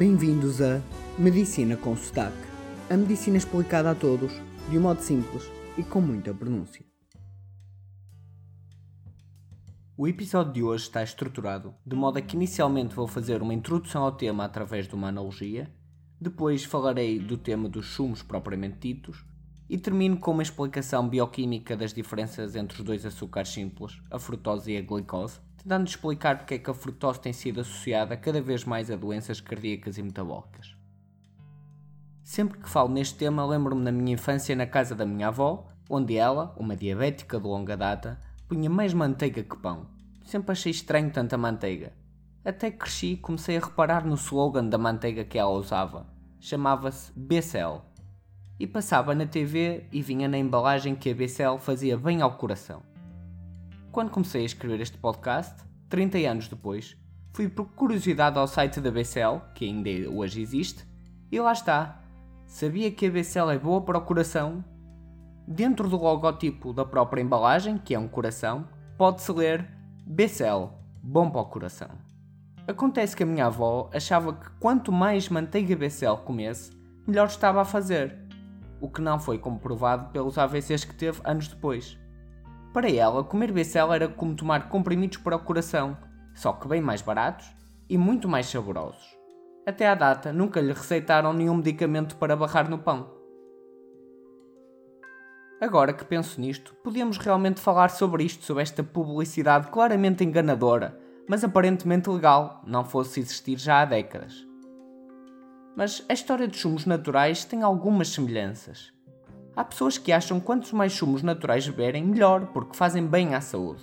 Bem-vindos a Medicina com Sotaque. A medicina explicada a todos, de um modo simples e com muita pronúncia. O episódio de hoje está estruturado de modo a que inicialmente vou fazer uma introdução ao tema através de uma analogia, depois falarei do tema dos sumos propriamente ditos e termino com uma explicação bioquímica das diferenças entre os dois açúcares simples, a frutose e a glicose, tentando explicar porque é que a frutose tem sido associada cada vez mais a doenças cardíacas e metabólicas. Sempre que falo neste tema, lembro-me da minha infância na casa da minha avó, onde ela, uma diabética de longa data, punha mais manteiga que pão. Sempre achei estranho tanta manteiga. Até que cresci e comecei a reparar no slogan da manteiga que ela usava. Chamava-se BCL e passava na TV e vinha na embalagem que a BCL fazia bem ao coração. Quando comecei a escrever este podcast, 30 anos depois, fui por curiosidade ao site da BCL, que ainda hoje existe, e lá está. Sabia que a BCL é boa para o coração? Dentro do logotipo da própria embalagem, que é um coração, pode-se ler BCL, bom para o coração. Acontece que a minha avó achava que quanto mais manteiga BCL comesse, melhor estava a fazer o que não foi comprovado pelos AVCs que teve anos depois. Para ela, comer BCL era como tomar comprimidos para o coração, só que bem mais baratos e muito mais saborosos. Até à data, nunca lhe receitaram nenhum medicamento para barrar no pão. Agora que penso nisto, podíamos realmente falar sobre isto, sobre esta publicidade claramente enganadora, mas aparentemente legal, não fosse existir já há décadas. Mas a história dos sumos naturais tem algumas semelhanças. Há pessoas que acham que quantos mais sumos naturais beberem, melhor, porque fazem bem à saúde.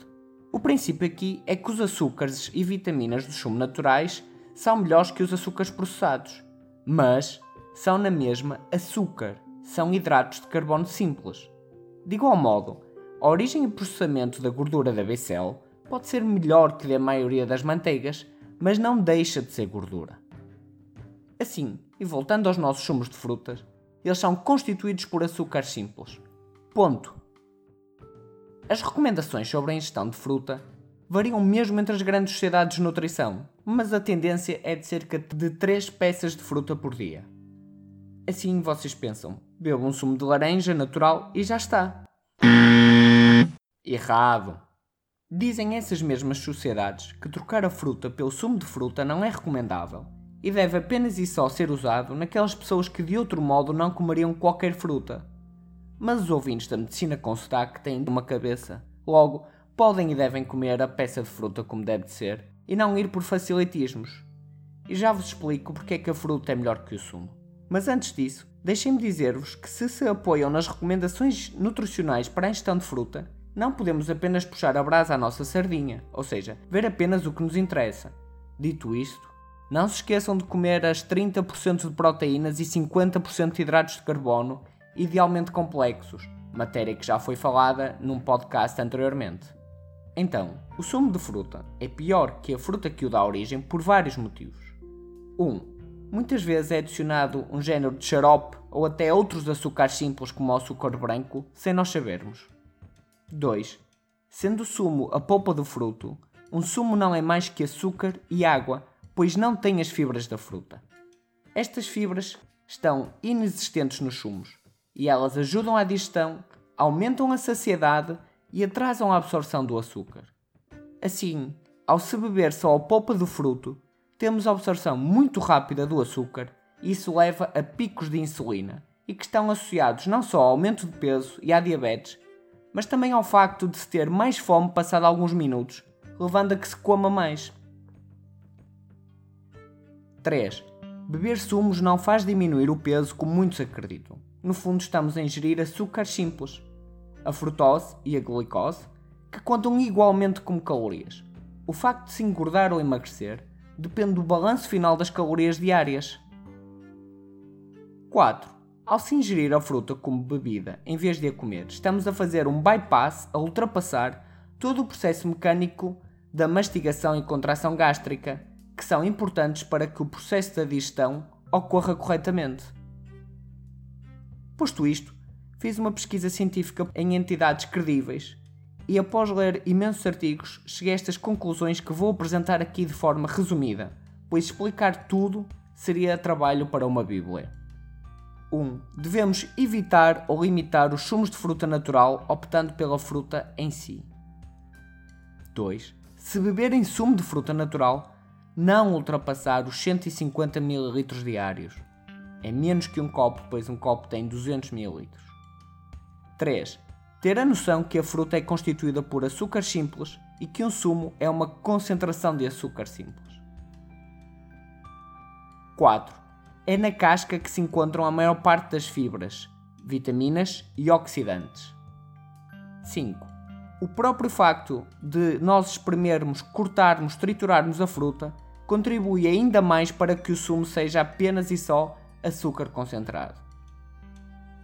O princípio aqui é que os açúcares e vitaminas dos sumos naturais são melhores que os açúcares processados, mas são na mesma açúcar, são hidratos de carbono simples. De igual modo, a origem e processamento da gordura da BCL pode ser melhor que da maioria das manteigas, mas não deixa de ser gordura. Assim, e voltando aos nossos sumos de frutas, eles são constituídos por açúcares simples. Ponto. As recomendações sobre a ingestão de fruta variam mesmo entre as grandes sociedades de nutrição, mas a tendência é de cerca de 3 peças de fruta por dia. Assim vocês pensam, bebo um sumo de laranja natural e já está. Errado! Dizem essas mesmas sociedades que trocar a fruta pelo sumo de fruta não é recomendável e deve apenas e só ser usado naquelas pessoas que de outro modo não comeriam qualquer fruta. Mas os ouvintes da medicina com sotaque têm uma cabeça, logo podem e devem comer a peça de fruta como deve de ser e não ir por facilitismos. E já vos explico porque é que a fruta é melhor que o sumo. Mas antes disso, deixem-me dizer-vos que se se apoiam nas recomendações nutricionais para a ingestão de fruta, não podemos apenas puxar a brasa à nossa sardinha, ou seja, ver apenas o que nos interessa. Dito isto, não se esqueçam de comer as 30% de proteínas e 50% de hidratos de carbono, idealmente complexos, matéria que já foi falada num podcast anteriormente. Então, o sumo de fruta é pior que a fruta que o dá origem por vários motivos. 1. Um, muitas vezes é adicionado um género de xarope ou até outros açúcares simples como o açúcar branco, sem nós sabermos. 2. Sendo o sumo a polpa do fruto, um sumo não é mais que açúcar e água pois não tem as fibras da fruta. Estas fibras estão inexistentes nos sumos e elas ajudam à digestão, aumentam a saciedade e atrasam a absorção do açúcar. Assim, ao se beber só a polpa do fruto, temos a absorção muito rápida do açúcar e isso leva a picos de insulina e que estão associados não só ao aumento de peso e à diabetes, mas também ao facto de se ter mais fome passado alguns minutos, levando a que se coma mais. 3. Beber sumos não faz diminuir o peso como muitos acreditam. No fundo, estamos a ingerir açúcares simples, a frutose e a glicose, que contam igualmente como calorias. O facto de se engordar ou emagrecer depende do balanço final das calorias diárias. 4. Ao se ingerir a fruta como bebida em vez de a comer, estamos a fazer um bypass a ultrapassar todo o processo mecânico da mastigação e contração gástrica que são importantes para que o processo da digestão ocorra corretamente. Posto isto, fiz uma pesquisa científica em entidades credíveis e, após ler imensos artigos, cheguei a estas conclusões que vou apresentar aqui de forma resumida, pois explicar tudo seria trabalho para uma Bíblia. 1. Um, devemos evitar ou limitar os sumos de fruta natural optando pela fruta em si. 2. Se beberem sumo de fruta natural, não ultrapassar os 150 ml diários. É menos que um copo, pois um copo tem 200 ml. 3. Ter a noção que a fruta é constituída por açúcar simples e que um sumo é uma concentração de açúcar simples. 4. É na casca que se encontram a maior parte das fibras, vitaminas e oxidantes. 5. O próprio facto de nós espremermos, cortarmos, triturarmos a fruta contribui ainda mais para que o sumo seja apenas e só açúcar concentrado.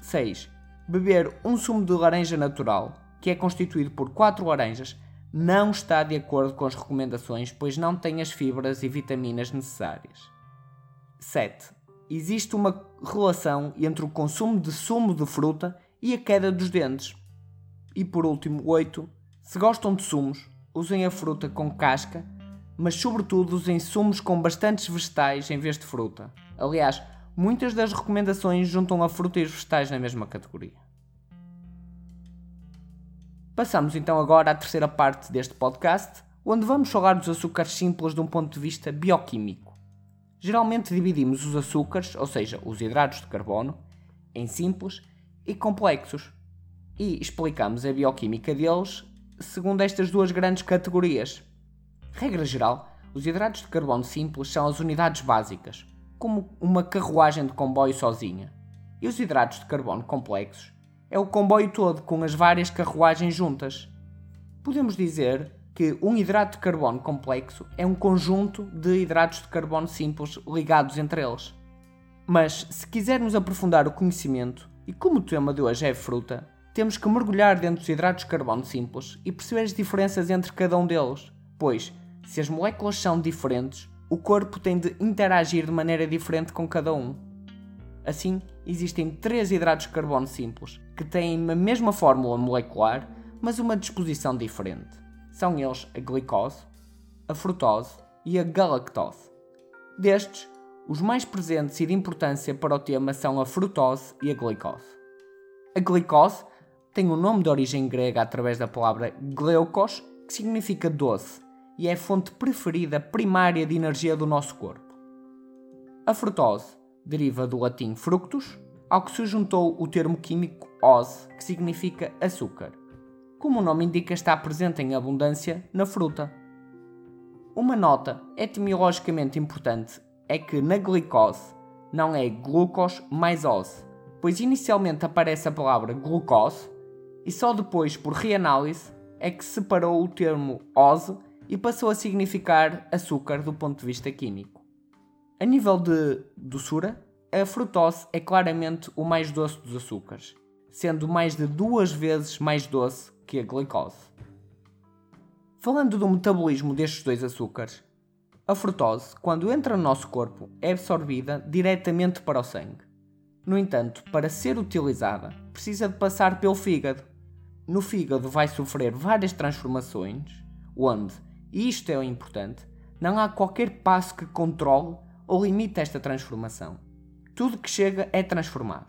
6. Beber um sumo de laranja natural, que é constituído por 4 laranjas, não está de acordo com as recomendações, pois não tem as fibras e vitaminas necessárias. 7. Existe uma relação entre o consumo de sumo de fruta e a queda dos dentes. E por último, 8. Se gostam de sumos, usem a fruta com casca, mas sobretudo usem sumos com bastantes vegetais em vez de fruta. Aliás, muitas das recomendações juntam a fruta e os vegetais na mesma categoria. Passamos então agora à terceira parte deste podcast, onde vamos falar dos açúcares simples de um ponto de vista bioquímico. Geralmente dividimos os açúcares, ou seja, os hidratos de carbono, em simples e complexos e explicamos a bioquímica deles segundo estas duas grandes categorias. Regra geral, os hidratos de carbono simples são as unidades básicas, como uma carruagem de comboio sozinha, e os hidratos de carbono complexos é o comboio todo com as várias carruagens juntas. Podemos dizer que um hidrato de carbono complexo é um conjunto de hidratos de carbono simples ligados entre eles. Mas se quisermos aprofundar o conhecimento, e como o tema de hoje é fruta, temos que mergulhar dentro dos hidratos de carbono simples e perceber as diferenças entre cada um deles, pois, se as moléculas são diferentes, o corpo tem de interagir de maneira diferente com cada um. Assim, existem três hidratos de carbono simples que têm a mesma fórmula molecular, mas uma disposição diferente. São eles a glicose, a frutose e a galactose. Destes, os mais presentes e de importância para o tema são a frutose e a glicose. A glicose tem um nome de origem grega através da palavra gleukos, que significa doce, e é a fonte preferida primária de energia do nosso corpo. A frutose deriva do latim fructus, ao que se juntou o termo químico ose, que significa açúcar como o nome indica, está presente em abundância na fruta. Uma nota etimologicamente importante é que na glicose não é glucose mais ose, pois inicialmente aparece a palavra glucose e só depois, por reanálise, é que separou o termo ose e passou a significar açúcar do ponto de vista químico. A nível de doçura, a frutose é claramente o mais doce dos açúcares, sendo mais de duas vezes mais doce que a glicose. Falando do metabolismo destes dois açúcares, a frutose, quando entra no nosso corpo, é absorvida diretamente para o sangue. No entanto, para ser utilizada, precisa de passar pelo fígado. No fígado vai sofrer várias transformações, onde, e isto é o importante, não há qualquer passo que controle ou limite esta transformação. Tudo que chega é transformado.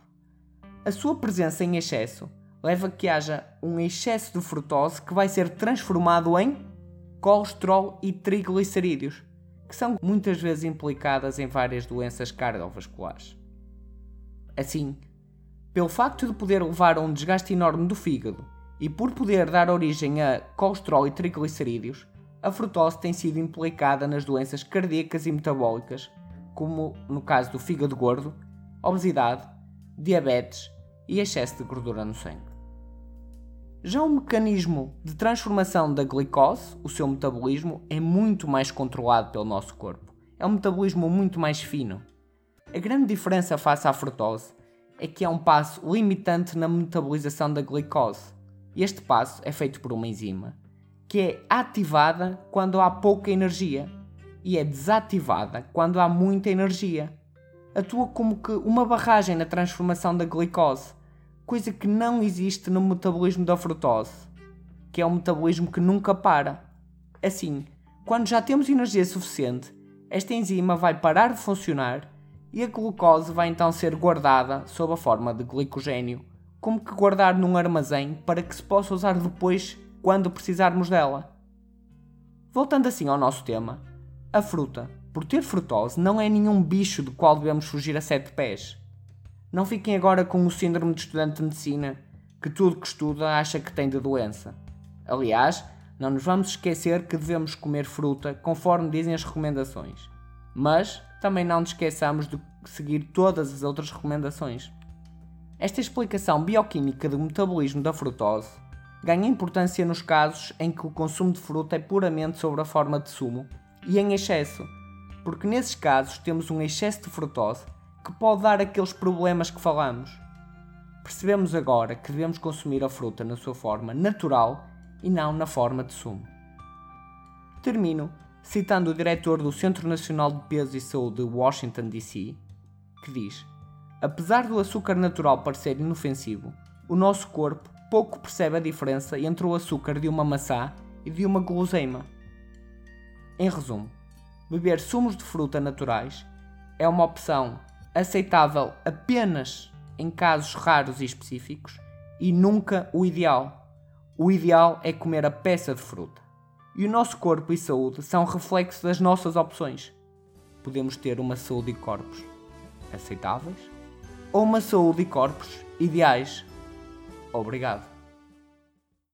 A sua presença em excesso leva a que haja um excesso de frutose que vai ser transformado em colesterol e triglicerídeos, que são muitas vezes implicadas em várias doenças cardiovasculares. Assim, pelo facto de poder levar a um desgaste enorme do fígado e por poder dar origem a colesterol e triglicerídeos, a frutose tem sido implicada nas doenças cardíacas e metabólicas, como no caso do fígado gordo, obesidade, diabetes e excesso de gordura no sangue. Já o mecanismo de transformação da glicose, o seu metabolismo, é muito mais controlado pelo nosso corpo. É um metabolismo muito mais fino. A grande diferença face à frutose é que há um passo limitante na metabolização da glicose. Este passo é feito por uma enzima, que é ativada quando há pouca energia e é desativada quando há muita energia. Atua como que uma barragem na transformação da glicose coisa que não existe no metabolismo da frutose, que é um metabolismo que nunca para. Assim, quando já temos energia suficiente, esta enzima vai parar de funcionar e a glucose vai então ser guardada sob a forma de glicogênio, como que guardar num armazém para que se possa usar depois quando precisarmos dela. Voltando assim ao nosso tema, a fruta, por ter frutose, não é nenhum bicho do qual devemos fugir a sete pés. Não fiquem agora com o síndrome de estudante de medicina, que tudo que estuda acha que tem de doença. Aliás, não nos vamos esquecer que devemos comer fruta conforme dizem as recomendações. Mas também não nos esqueçamos de seguir todas as outras recomendações. Esta explicação bioquímica do metabolismo da frutose ganha importância nos casos em que o consumo de fruta é puramente sobre a forma de sumo e em excesso, porque nesses casos temos um excesso de frutose que pode dar aqueles problemas que falamos. Percebemos agora que devemos consumir a fruta na sua forma natural e não na forma de sumo. Termino citando o diretor do Centro Nacional de Peso e Saúde de Washington, D.C., que diz: Apesar do açúcar natural parecer inofensivo, o nosso corpo pouco percebe a diferença entre o açúcar de uma maçã e de uma guloseima. Em resumo, beber sumos de fruta naturais é uma opção aceitável apenas em casos raros e específicos e nunca o ideal. O ideal é comer a peça de fruta. E o nosso corpo e saúde são reflexo das nossas opções. Podemos ter uma saúde e corpos aceitáveis ou uma saúde e corpos ideais. Obrigado.